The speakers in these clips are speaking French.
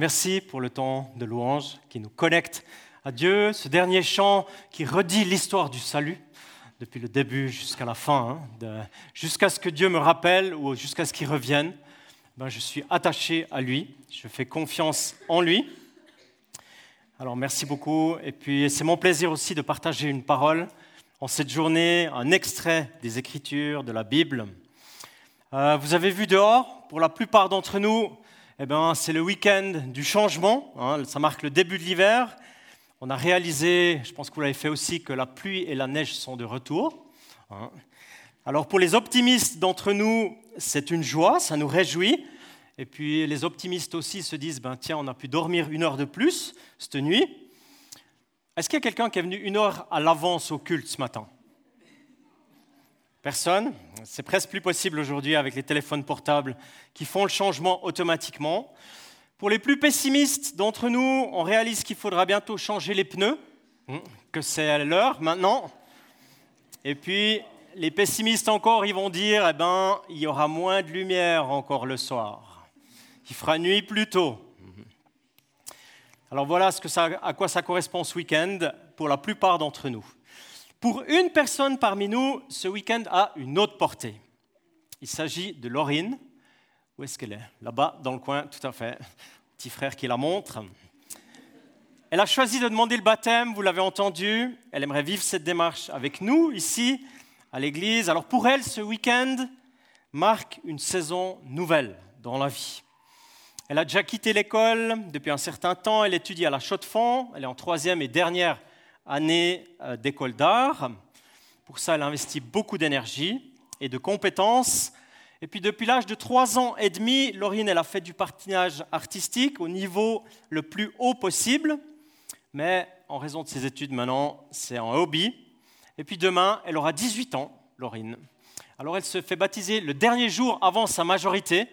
Merci pour le temps de louange qui nous connecte à Dieu, ce dernier chant qui redit l'histoire du salut depuis le début jusqu'à la fin, hein, jusqu'à ce que Dieu me rappelle ou jusqu'à ce qu'il revienne. Ben, je suis attaché à lui, je fais confiance en lui. Alors merci beaucoup. Et puis c'est mon plaisir aussi de partager une parole en cette journée, un extrait des Écritures, de la Bible. Euh, vous avez vu dehors, pour la plupart d'entre nous, eh ben, c'est le week-end du changement. Hein, ça marque le début de l'hiver. On a réalisé, je pense que vous l'avez fait aussi, que la pluie et la neige sont de retour. Hein. Alors pour les optimistes d'entre nous, c'est une joie, ça nous réjouit. Et puis les optimistes aussi se disent, ben, tiens, on a pu dormir une heure de plus cette nuit. Est-ce qu'il y a quelqu'un qui est venu une heure à l'avance au culte ce matin? Personne C'est presque plus possible aujourd'hui avec les téléphones portables qui font le changement automatiquement. Pour les plus pessimistes d'entre nous, on réalise qu'il faudra bientôt changer les pneus, hmm, que c'est l'heure maintenant. Et puis, les pessimistes encore, ils vont dire, eh ben, il y aura moins de lumière encore le soir. Il fera nuit plus tôt. Alors voilà à quoi ça correspond ce week-end pour la plupart d'entre nous. Pour une personne parmi nous, ce week-end a une autre portée. Il s'agit de Laurine. Où est-ce qu'elle est, Là-bas, dans le coin, tout à fait. Petit frère qui la montre. Elle a choisi de demander le baptême, vous l'avez entendu. Elle aimerait vivre cette démarche avec nous ici, à l'église. Alors pour elle, ce week-end marque une saison nouvelle dans la vie. Elle a déjà quitté l'école depuis un certain temps. Elle étudie à la Chaux-de-Fonds. Elle est en troisième et dernière année euh, d'école d'art. Pour ça, elle investit beaucoup d'énergie et de compétences. Et puis depuis l'âge de trois ans et demi, Laurine, elle a fait du patinage artistique au niveau le plus haut possible. Mais en raison de ses études maintenant, c'est un hobby. Et puis demain, elle aura 18 ans, Laurine. Alors elle se fait baptiser le dernier jour avant sa majorité.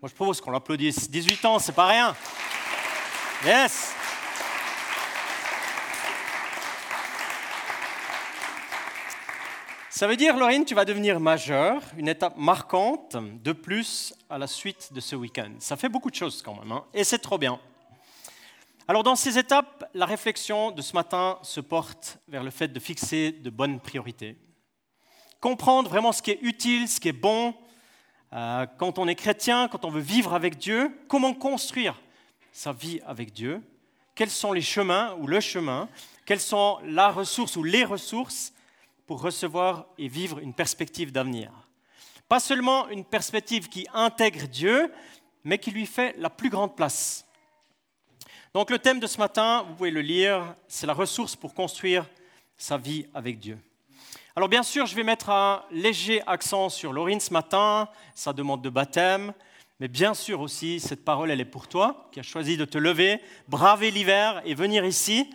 Moi, je propose qu'on l'applaudisse. 18 ans, c'est pas rien. Yes. Ça veut dire, Laurine, tu vas devenir majeure, une étape marquante de plus à la suite de ce week-end. Ça fait beaucoup de choses quand même, hein, et c'est trop bien. Alors dans ces étapes, la réflexion de ce matin se porte vers le fait de fixer de bonnes priorités. Comprendre vraiment ce qui est utile, ce qui est bon, euh, quand on est chrétien, quand on veut vivre avec Dieu, comment construire sa vie avec Dieu, quels sont les chemins ou le chemin, quelles sont la ressource ou les ressources pour recevoir et vivre une perspective d'avenir. Pas seulement une perspective qui intègre Dieu, mais qui lui fait la plus grande place. Donc le thème de ce matin, vous pouvez le lire, c'est la ressource pour construire sa vie avec Dieu. Alors bien sûr, je vais mettre un léger accent sur Laurine ce matin, sa demande de baptême, mais bien sûr aussi, cette parole, elle est pour toi, qui as choisi de te lever, braver l'hiver et venir ici.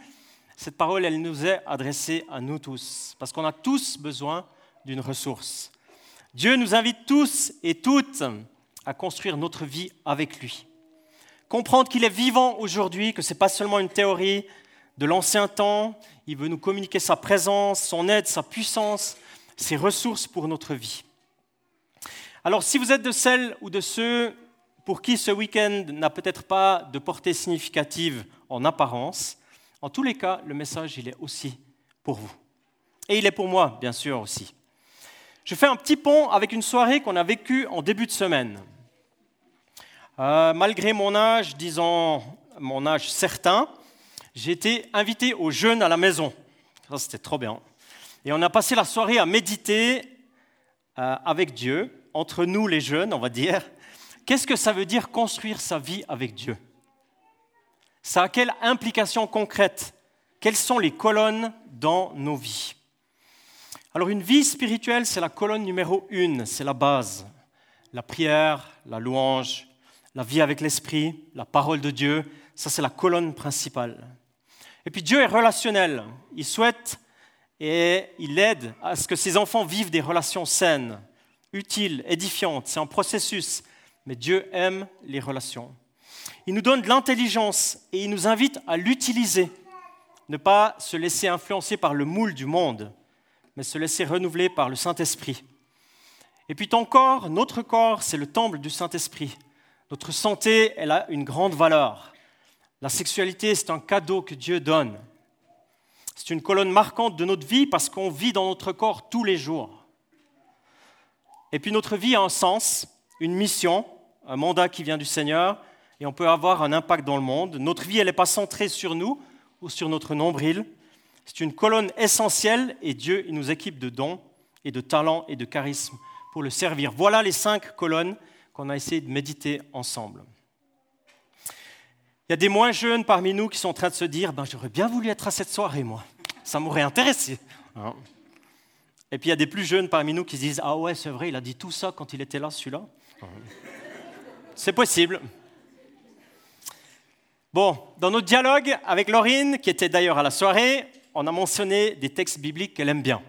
Cette parole, elle nous est adressée à nous tous, parce qu'on a tous besoin d'une ressource. Dieu nous invite tous et toutes à construire notre vie avec lui. Comprendre qu'il est vivant aujourd'hui, que ce n'est pas seulement une théorie, de l'ancien temps. Il veut nous communiquer sa présence, son aide, sa puissance, ses ressources pour notre vie. Alors si vous êtes de celles ou de ceux pour qui ce week-end n'a peut-être pas de portée significative en apparence, en tous les cas, le message, il est aussi pour vous. Et il est pour moi, bien sûr, aussi. Je fais un petit pont avec une soirée qu'on a vécue en début de semaine. Euh, malgré mon âge, disons mon âge certain, j'ai été invité aux jeunes à la maison. Ça, c'était trop bien. Et on a passé la soirée à méditer euh, avec Dieu, entre nous les jeunes, on va dire. Qu'est-ce que ça veut dire construire sa vie avec Dieu? Ça a quelle implication concrète? Quelles sont les colonnes dans nos vies? Alors une vie spirituelle, c'est la colonne numéro une, c'est la base. La prière, la louange, la vie avec l'Esprit, la parole de Dieu, ça c'est la colonne principale. Et puis Dieu est relationnel. Il souhaite et il aide à ce que ses enfants vivent des relations saines, utiles, édifiantes. C'est un processus, mais Dieu aime les relations. Il nous donne de l'intelligence et il nous invite à l'utiliser. Ne pas se laisser influencer par le moule du monde, mais se laisser renouveler par le Saint-Esprit. Et puis ton corps, notre corps, c'est le temple du Saint-Esprit. Notre santé, elle a une grande valeur. La sexualité, c'est un cadeau que Dieu donne. C'est une colonne marquante de notre vie parce qu'on vit dans notre corps tous les jours. Et puis notre vie a un sens, une mission, un mandat qui vient du Seigneur, et on peut avoir un impact dans le monde. Notre vie, elle n'est pas centrée sur nous ou sur notre nombril. C'est une colonne essentielle et Dieu il nous équipe de dons et de talents et de charisme pour le servir. Voilà les cinq colonnes qu'on a essayé de méditer ensemble. Il y a des moins jeunes parmi nous qui sont en train de se dire ben, J'aurais bien voulu être à cette soirée, moi. Ça m'aurait intéressé. Hein. Et puis il y a des plus jeunes parmi nous qui se disent Ah ouais, c'est vrai, il a dit tout ça quand il était là, celui-là. C'est possible. Bon, dans notre dialogue avec Laurine, qui était d'ailleurs à la soirée, on a mentionné des textes bibliques qu'elle aime bien.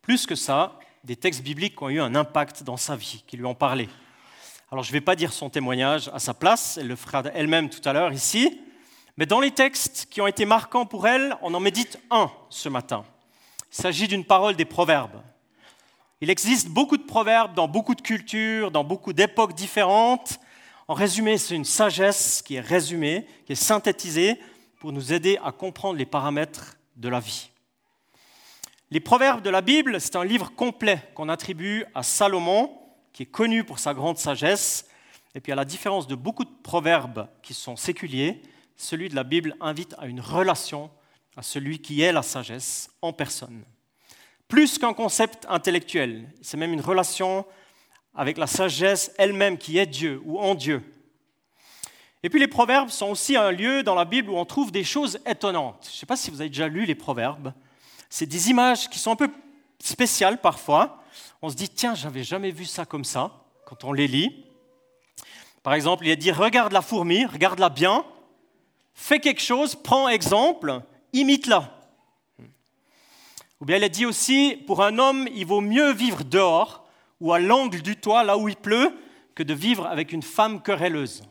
Plus que ça, des textes bibliques qui ont eu un impact dans sa vie, qui lui ont parlé. Alors je ne vais pas dire son témoignage à sa place, elle le fera elle-même tout à l'heure ici, mais dans les textes qui ont été marquants pour elle, on en médite un ce matin. Il s'agit d'une parole des proverbes. Il existe beaucoup de proverbes dans beaucoup de cultures, dans beaucoup d'époques différentes. En résumé, c'est une sagesse qui est résumée, qui est synthétisée pour nous aider à comprendre les paramètres de la vie. Les Proverbes de la Bible, c'est un livre complet qu'on attribue à Salomon, qui est connu pour sa grande sagesse. Et puis à la différence de beaucoup de proverbes qui sont séculiers, celui de la Bible invite à une relation à celui qui est la sagesse en personne. Plus qu'un concept intellectuel, c'est même une relation avec la sagesse elle-même qui est Dieu ou en Dieu. Et puis les proverbes sont aussi un lieu dans la Bible où on trouve des choses étonnantes. Je ne sais pas si vous avez déjà lu les proverbes c'est des images qui sont un peu spéciales parfois. On se dit, tiens, j'avais jamais vu ça comme ça quand on les lit. Par exemple, il a dit, regarde la fourmi, regarde-la bien, fais quelque chose, prends exemple, imite-la. Ou bien il a dit aussi, pour un homme, il vaut mieux vivre dehors ou à l'angle du toit, là où il pleut, que de vivre avec une femme querelleuse.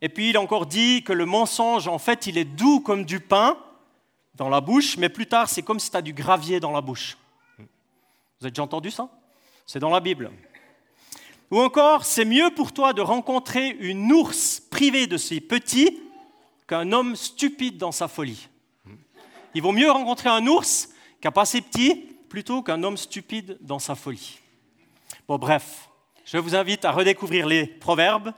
Et puis il a encore dit que le mensonge, en fait, il est doux comme du pain, dans la bouche, mais plus tard, c'est comme si tu as du gravier dans la bouche. Vous avez déjà entendu ça? C'est dans la Bible. Ou encore, c'est mieux pour toi de rencontrer une ours privée de ses petits qu'un homme stupide dans sa folie. Il vaut mieux rencontrer un ours qui n'a pas ses petits plutôt qu'un homme stupide dans sa folie. Bon, bref, je vous invite à redécouvrir les proverbes.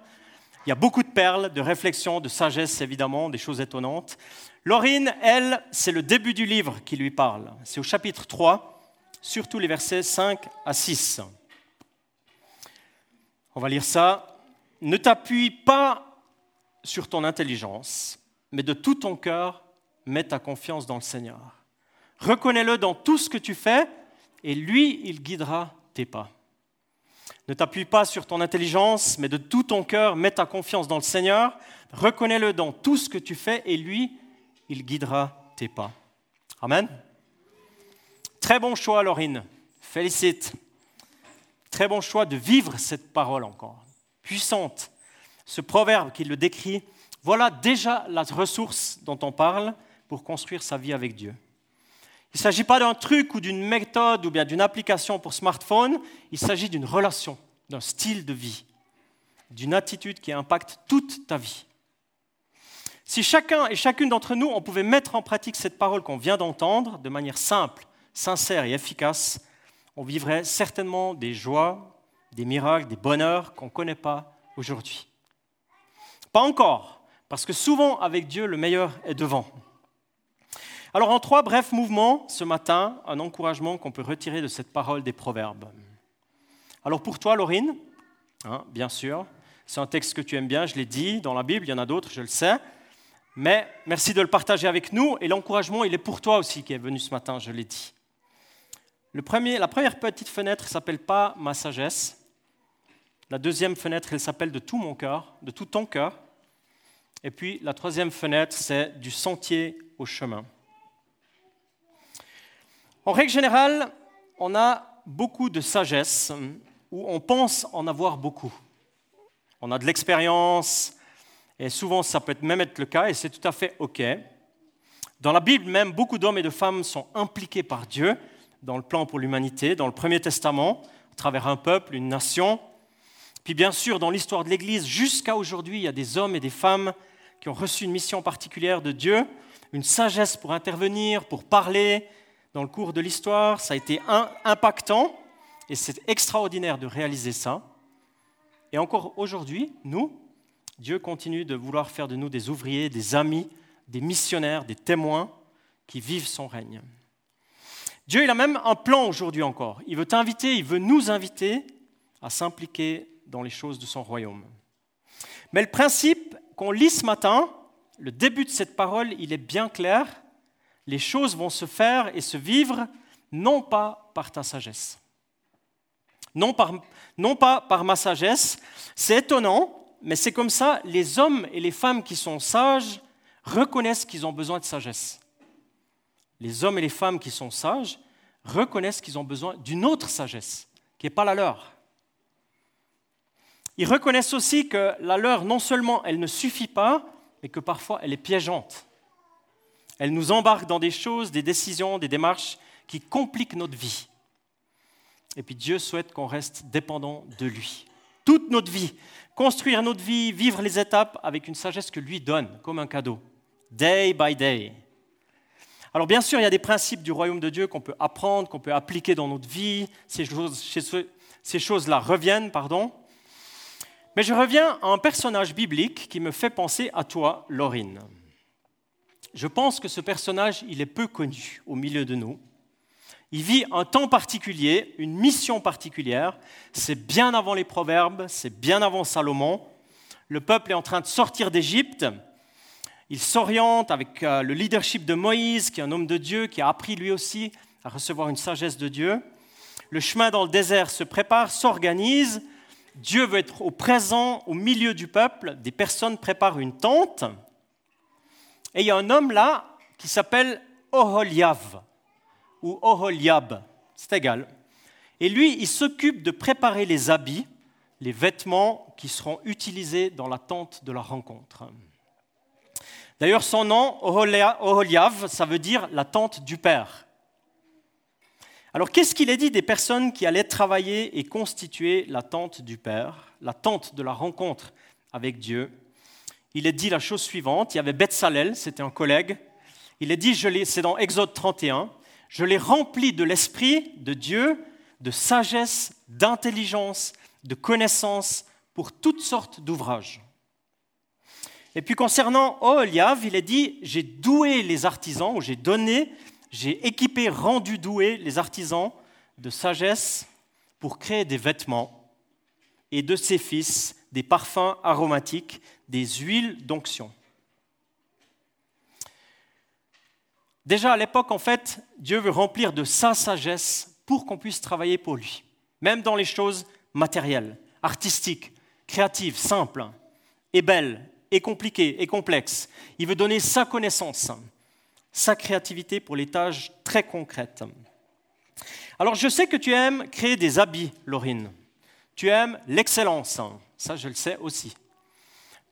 Il y a beaucoup de perles, de réflexions, de sagesse, évidemment, des choses étonnantes. Laurine, elle, c'est le début du livre qui lui parle. C'est au chapitre 3, surtout les versets 5 à 6. On va lire ça. Ne t'appuie pas sur ton intelligence, mais de tout ton cœur, mets ta confiance dans le Seigneur. Reconnais-le dans tout ce que tu fais, et lui, il guidera tes pas. Ne t'appuie pas sur ton intelligence, mais de tout ton cœur, mets ta confiance dans le Seigneur. Reconnais-le dans tout ce que tu fais, et lui, il guidera tes pas. Amen. Très bon choix, Laurine. Félicite. Très bon choix de vivre cette parole encore. Puissante. Ce proverbe qui le décrit, voilà déjà la ressource dont on parle pour construire sa vie avec Dieu. Il ne s'agit pas d'un truc ou d'une méthode ou bien d'une application pour smartphone, il s'agit d'une relation, d'un style de vie, d'une attitude qui impacte toute ta vie. Si chacun et chacune d'entre nous, on pouvait mettre en pratique cette parole qu'on vient d'entendre de manière simple, sincère et efficace, on vivrait certainement des joies, des miracles, des bonheurs qu'on ne connaît pas aujourd'hui. Pas encore, parce que souvent avec Dieu, le meilleur est devant. Alors en trois brefs mouvements, ce matin, un encouragement qu'on peut retirer de cette parole des proverbes. Alors pour toi, Laurine, hein, bien sûr, c'est un texte que tu aimes bien, je l'ai dit, dans la Bible, il y en a d'autres, je le sais. Mais merci de le partager avec nous et l'encouragement, il est pour toi aussi qui est venu ce matin, je l'ai dit. la première petite fenêtre s'appelle pas ma sagesse. La deuxième fenêtre, elle s'appelle de tout mon cœur, de tout ton cœur. Et puis la troisième fenêtre, c'est du sentier au chemin. En règle générale, on a beaucoup de sagesse, ou on pense en avoir beaucoup. On a de l'expérience, et souvent ça peut même être le cas, et c'est tout à fait OK. Dans la Bible même, beaucoup d'hommes et de femmes sont impliqués par Dieu, dans le plan pour l'humanité, dans le Premier Testament, à travers un peuple, une nation. Puis bien sûr, dans l'histoire de l'Église, jusqu'à aujourd'hui, il y a des hommes et des femmes qui ont reçu une mission particulière de Dieu, une sagesse pour intervenir, pour parler dans le cours de l'histoire. Ça a été impactant et c'est extraordinaire de réaliser ça. Et encore aujourd'hui, nous, Dieu continue de vouloir faire de nous des ouvriers, des amis, des missionnaires, des témoins qui vivent son règne. Dieu, il a même un plan aujourd'hui encore. Il veut t'inviter, il veut nous inviter à s'impliquer dans les choses de son royaume. Mais le principe qu'on lit ce matin, le début de cette parole, il est bien clair. Les choses vont se faire et se vivre non pas par ta sagesse. Non, pas par ma sagesse. C'est étonnant, mais c'est comme ça, les hommes et les femmes qui sont sages reconnaissent qu'ils ont besoin de sagesse. Les hommes et les femmes qui sont sages reconnaissent qu'ils ont besoin d'une autre sagesse, qui n'est pas la leur. Ils reconnaissent aussi que la leur, non seulement elle ne suffit pas, mais que parfois elle est piégeante. Elle nous embarque dans des choses, des décisions, des démarches qui compliquent notre vie. Et puis Dieu souhaite qu'on reste dépendant de lui. Toute notre vie, construire notre vie, vivre les étapes avec une sagesse que lui donne comme un cadeau, day by day. Alors bien sûr, il y a des principes du royaume de Dieu qu'on peut apprendre, qu'on peut appliquer dans notre vie. Ces choses-là choses reviennent, pardon. Mais je reviens à un personnage biblique qui me fait penser à toi, Laurine. Je pense que ce personnage, il est peu connu au milieu de nous. Il vit un temps particulier, une mission particulière. C'est bien avant les Proverbes, c'est bien avant Salomon. Le peuple est en train de sortir d'Égypte. Il s'oriente avec euh, le leadership de Moïse, qui est un homme de Dieu, qui a appris lui aussi à recevoir une sagesse de Dieu. Le chemin dans le désert se prépare, s'organise. Dieu veut être au présent, au milieu du peuple. Des personnes préparent une tente. Et il y a un homme là qui s'appelle Oholiav ou Oholiab, c'est égal. Et lui, il s'occupe de préparer les habits, les vêtements qui seront utilisés dans la tente de la rencontre. D'ailleurs, son nom, Oholiav, ça veut dire la tente du Père. Alors, qu'est-ce qu'il est dit des personnes qui allaient travailler et constituer la tente du Père, la tente de la rencontre avec Dieu? Il est dit la chose suivante il y avait Bethsalel, c'était un collègue. Il est dit, c'est dans Exode 31, je l'ai rempli de l'Esprit de Dieu, de sagesse, d'intelligence, de connaissance pour toutes sortes d'ouvrages. Et puis concernant Oholiav, il est dit, j'ai doué les artisans, ou j'ai donné j'ai équipé, rendu doué les artisans de sagesse pour créer des vêtements et de ses fils des parfums aromatiques, des huiles d'onction. Déjà à l'époque, en fait, Dieu veut remplir de sa sagesse pour qu'on puisse travailler pour lui, même dans les choses matérielles, artistiques, créatives, simples, et belles, et compliquées, et complexes. Il veut donner sa connaissance sa créativité pour les tâches très concrètes. Alors je sais que tu aimes créer des habits, Laurine. Tu aimes l'excellence, ça je le sais aussi.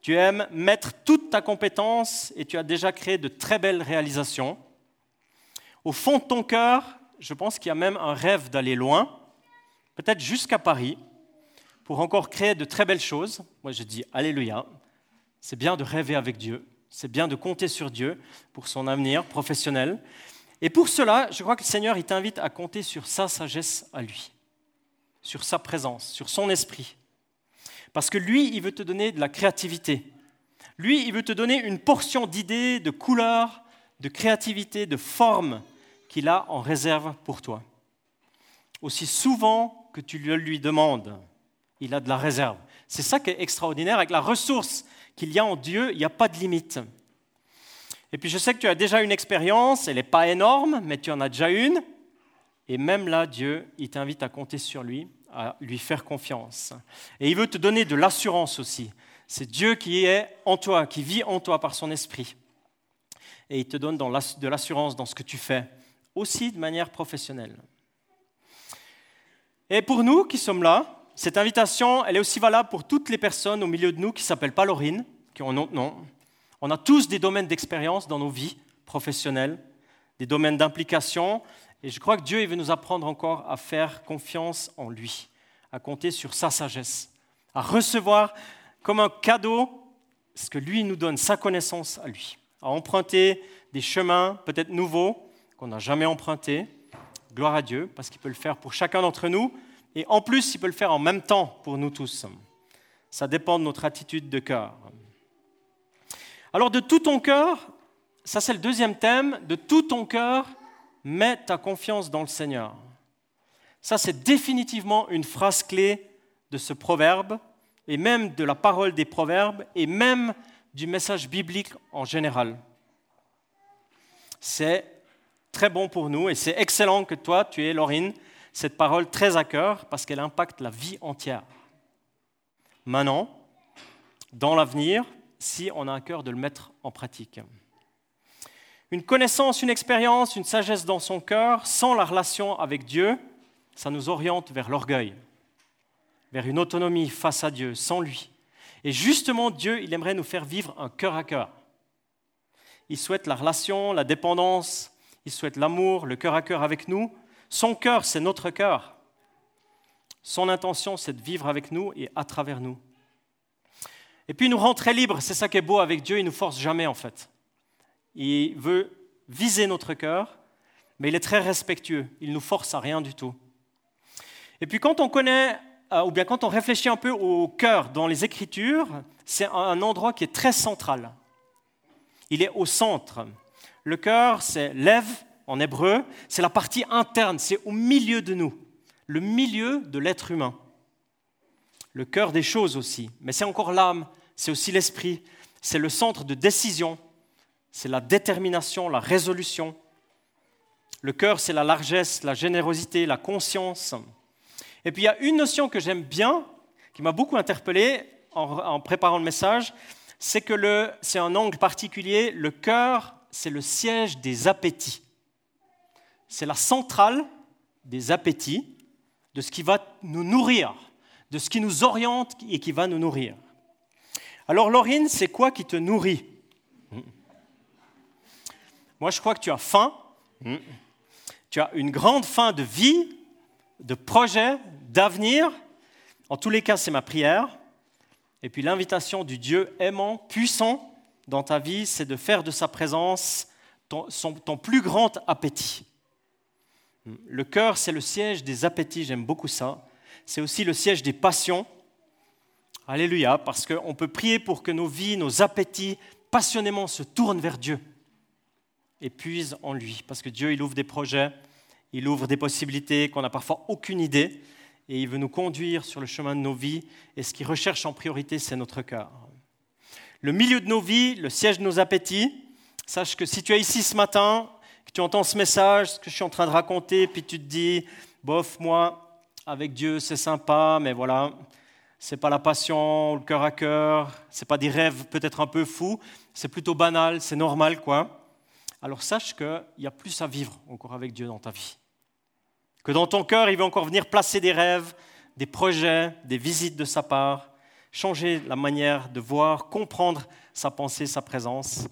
Tu aimes mettre toute ta compétence et tu as déjà créé de très belles réalisations. Au fond de ton cœur, je pense qu'il y a même un rêve d'aller loin, peut-être jusqu'à Paris, pour encore créer de très belles choses. Moi je dis Alléluia, c'est bien de rêver avec Dieu. C'est bien de compter sur Dieu pour son avenir professionnel. Et pour cela, je crois que le Seigneur, il t'invite à compter sur sa sagesse à lui, sur sa présence, sur son esprit. Parce que lui, il veut te donner de la créativité. Lui, il veut te donner une portion d'idées, de couleurs, de créativité, de formes qu'il a en réserve pour toi. Aussi souvent que tu le lui demandes, il a de la réserve. C'est ça qui est extraordinaire avec la ressource qu'il y a en Dieu, il n'y a pas de limite. Et puis je sais que tu as déjà une expérience, elle n'est pas énorme, mais tu en as déjà une. Et même là, Dieu, il t'invite à compter sur lui, à lui faire confiance. Et il veut te donner de l'assurance aussi. C'est Dieu qui est en toi, qui vit en toi par son esprit. Et il te donne de l'assurance dans ce que tu fais, aussi de manière professionnelle. Et pour nous qui sommes là, cette invitation, elle est aussi valable pour toutes les personnes au milieu de nous qui s'appellent pas Laurine, qui ont un autre nom. On a tous des domaines d'expérience dans nos vies professionnelles, des domaines d'implication, Et je crois que Dieu il veut nous apprendre encore à faire confiance en lui, à compter sur sa sagesse, à recevoir comme un cadeau ce que lui nous donne, sa connaissance à lui, à emprunter des chemins peut-être nouveaux qu'on n'a jamais empruntés. Gloire à Dieu, parce qu'il peut le faire pour chacun d'entre nous, et en plus, il peut le faire en même temps pour nous tous. Ça dépend de notre attitude de cœur. Alors de tout ton cœur, ça c'est le deuxième thème, de tout ton cœur, mets ta confiance dans le Seigneur. Ça c'est définitivement une phrase clé de ce proverbe, et même de la parole des proverbes, et même du message biblique en général. C'est très bon pour nous, et c'est excellent que toi, tu aies, Laurine, cette parole très à cœur, parce qu'elle impacte la vie entière. Maintenant, dans l'avenir, si on a un cœur de le mettre en pratique. Une connaissance, une expérience, une sagesse dans son cœur, sans la relation avec Dieu, ça nous oriente vers l'orgueil, vers une autonomie face à Dieu, sans lui. Et justement, Dieu, il aimerait nous faire vivre un cœur à cœur. Il souhaite la relation, la dépendance, il souhaite l'amour, le cœur à cœur avec nous. Son cœur, c'est notre cœur. Son intention, c'est de vivre avec nous et à travers nous. Et puis nous rend très libres, c'est ça qui est beau avec Dieu, il ne nous force jamais en fait. Il veut viser notre cœur, mais il est très respectueux, il nous force à rien du tout. Et puis quand on connaît, euh, ou bien quand on réfléchit un peu au cœur dans les Écritures, c'est un endroit qui est très central. Il est au centre. Le cœur, c'est lève en hébreu, c'est la partie interne, c'est au milieu de nous, le milieu de l'être humain. Le cœur des choses aussi, mais c'est encore l'âme, c'est aussi l'esprit, c'est le centre de décision, c'est la détermination, la résolution. Le cœur, c'est la largesse, la générosité, la conscience. Et puis il y a une notion que j'aime bien, qui m'a beaucoup interpellé en, préparant le message, c'est que c'est un angle particulier. Le cœur, c'est le siège des appétits. C'est la centrale des appétits, de ce qui va nous nourrir, de ce qui nous oriente et qui va nous nourrir. Alors Laurine, c'est quoi qui te nourrit? Moi, je crois que tu as faim. Tu as une grande faim de vie, de projet, d'avenir. En tous les cas, c'est ma prière. Et puis l'invitation du Dieu aimant, puissant dans ta vie, c'est de faire de sa présence ton, ton plus grand appétit. Le cœur, c'est le siège des appétits, j'aime beaucoup ça. C'est aussi le siège des passions. Alléluia, parce qu'on peut prier pour que nos vies, nos appétits passionnément se tournent vers Dieu et puisent en lui. Parce que Dieu, il ouvre des projets, il ouvre des possibilités qu'on n'a parfois aucune idée, et il veut nous conduire sur le chemin de nos vies, et ce qu'il recherche en priorité, c'est notre cœur. Le milieu de nos vies, le siège de nos appétits, sache que si tu es ici ce matin, que tu entends ce message, ce que je suis en train de raconter, puis tu te dis, bof, moi, avec Dieu, c'est sympa, mais voilà, c'est pas la passion, le cœur à cœur, c'est pas des rêves peut-être un peu fous, c'est plutôt banal, c'est normal quoi. Alors sache qu'il y a plus à vivre encore avec Dieu dans ta vie. Que dans ton cœur, il va encore venir placer des rêves, des projets, des visites de sa part, changer la manière de voir, comprendre sa pensée, sa présence.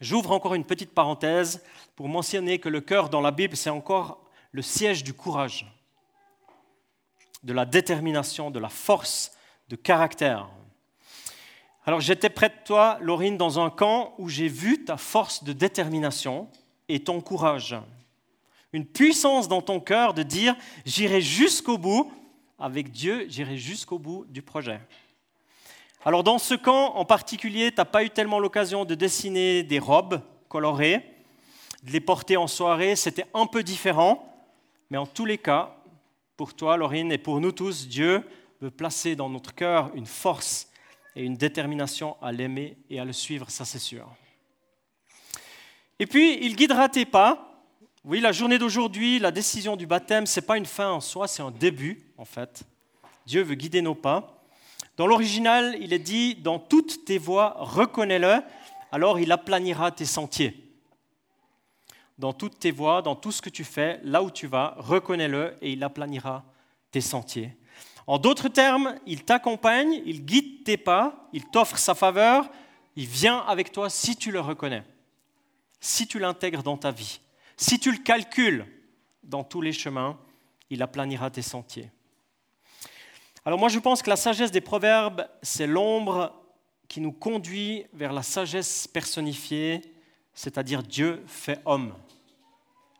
J'ouvre encore une petite parenthèse pour mentionner que le cœur dans la Bible, c'est encore le siège du courage de la détermination, de la force de caractère. Alors j'étais près de toi, Laurine, dans un camp où j'ai vu ta force de détermination et ton courage. Une puissance dans ton cœur de dire, j'irai jusqu'au bout, avec Dieu, j'irai jusqu'au bout du projet. Alors dans ce camp en particulier, tu n'as pas eu tellement l'occasion de dessiner des robes colorées, de les porter en soirée, c'était un peu différent, mais en tous les cas, pour toi, Laurine, et pour nous tous, Dieu veut placer dans notre cœur une force et une détermination à l'aimer et à le suivre, ça c'est sûr. Et puis, il guidera tes pas. Oui, la journée d'aujourd'hui, la décision du baptême, ce n'est pas une fin en soi, c'est un début, en fait. Dieu veut guider nos pas. Dans l'original, il est dit, dans toutes tes voies, reconnais-le, alors il aplanira tes sentiers dans toutes tes voies, dans tout ce que tu fais, là où tu vas, reconnais-le et il aplanira tes sentiers. En d'autres termes, il t'accompagne, il guide tes pas, il t'offre sa faveur, il vient avec toi si tu le reconnais, si tu l'intègres dans ta vie, Si tu le calcules dans tous les chemins, il aplanira tes sentiers. Alors moi je pense que la sagesse des proverbes, c'est l'ombre qui nous conduit vers la sagesse personnifiée, c'est-à-dire Dieu fait homme,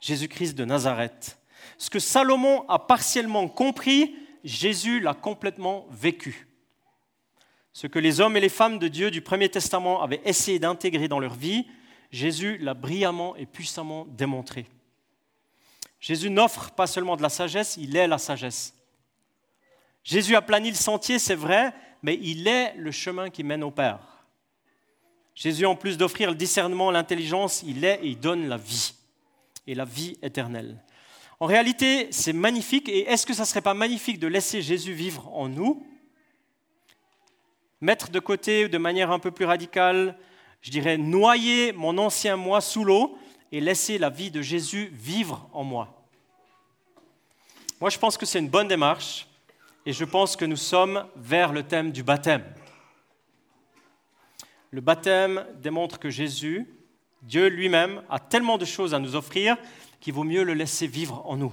Jésus-Christ de Nazareth. Ce que Salomon a partiellement compris, Jésus l'a complètement vécu. Ce que les hommes et les femmes de Dieu du Premier Testament avaient essayé d'intégrer dans leur vie, Jésus l'a brillamment et puissamment démontré. Jésus n'offre pas seulement de la sagesse, il est la sagesse. Jésus a plani le sentier, c'est vrai, mais il est le chemin qui mène au Père. Jésus, en plus d'offrir le discernement, l'intelligence, il est et il donne la vie, et la vie éternelle. En réalité, c'est magnifique, et est-ce que ça ne serait pas magnifique de laisser Jésus vivre en nous? Mettre de côté de manière un peu plus radicale, je dirais, noyer mon ancien moi sous l'eau et laisser la vie de Jésus vivre en moi. Moi, je pense que c'est une bonne démarche et je pense que nous sommes vers le thème du baptême. Le baptême démontre que Jésus, Dieu lui-même, a tellement de choses à nous offrir qu'il vaut mieux le laisser vivre en nous.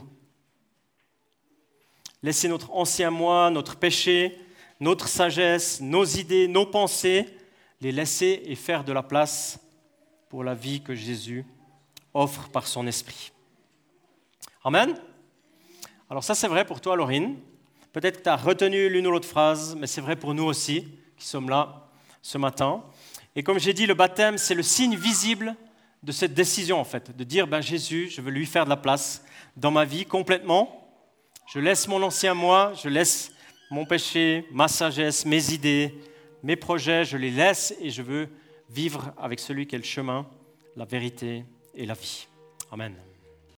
Laisser notre ancien moi, notre péché, notre sagesse, nos idées, nos pensées, les laisser et faire de la place pour la vie que Jésus offre par son esprit. Amen. Alors ça c'est vrai pour toi, Laurine. Peut-être que tu as retenu l'une ou l'autre phrase, mais c'est vrai pour nous aussi qui sommes là ce matin. Et comme j'ai dit, le baptême, c'est le signe visible de cette décision, en fait, de dire, ben, Jésus, je veux lui faire de la place dans ma vie complètement. Je laisse mon ancien moi, je laisse mon péché, ma sagesse, mes idées, mes projets, je les laisse et je veux vivre avec celui qui est le chemin, la vérité et la vie. Amen.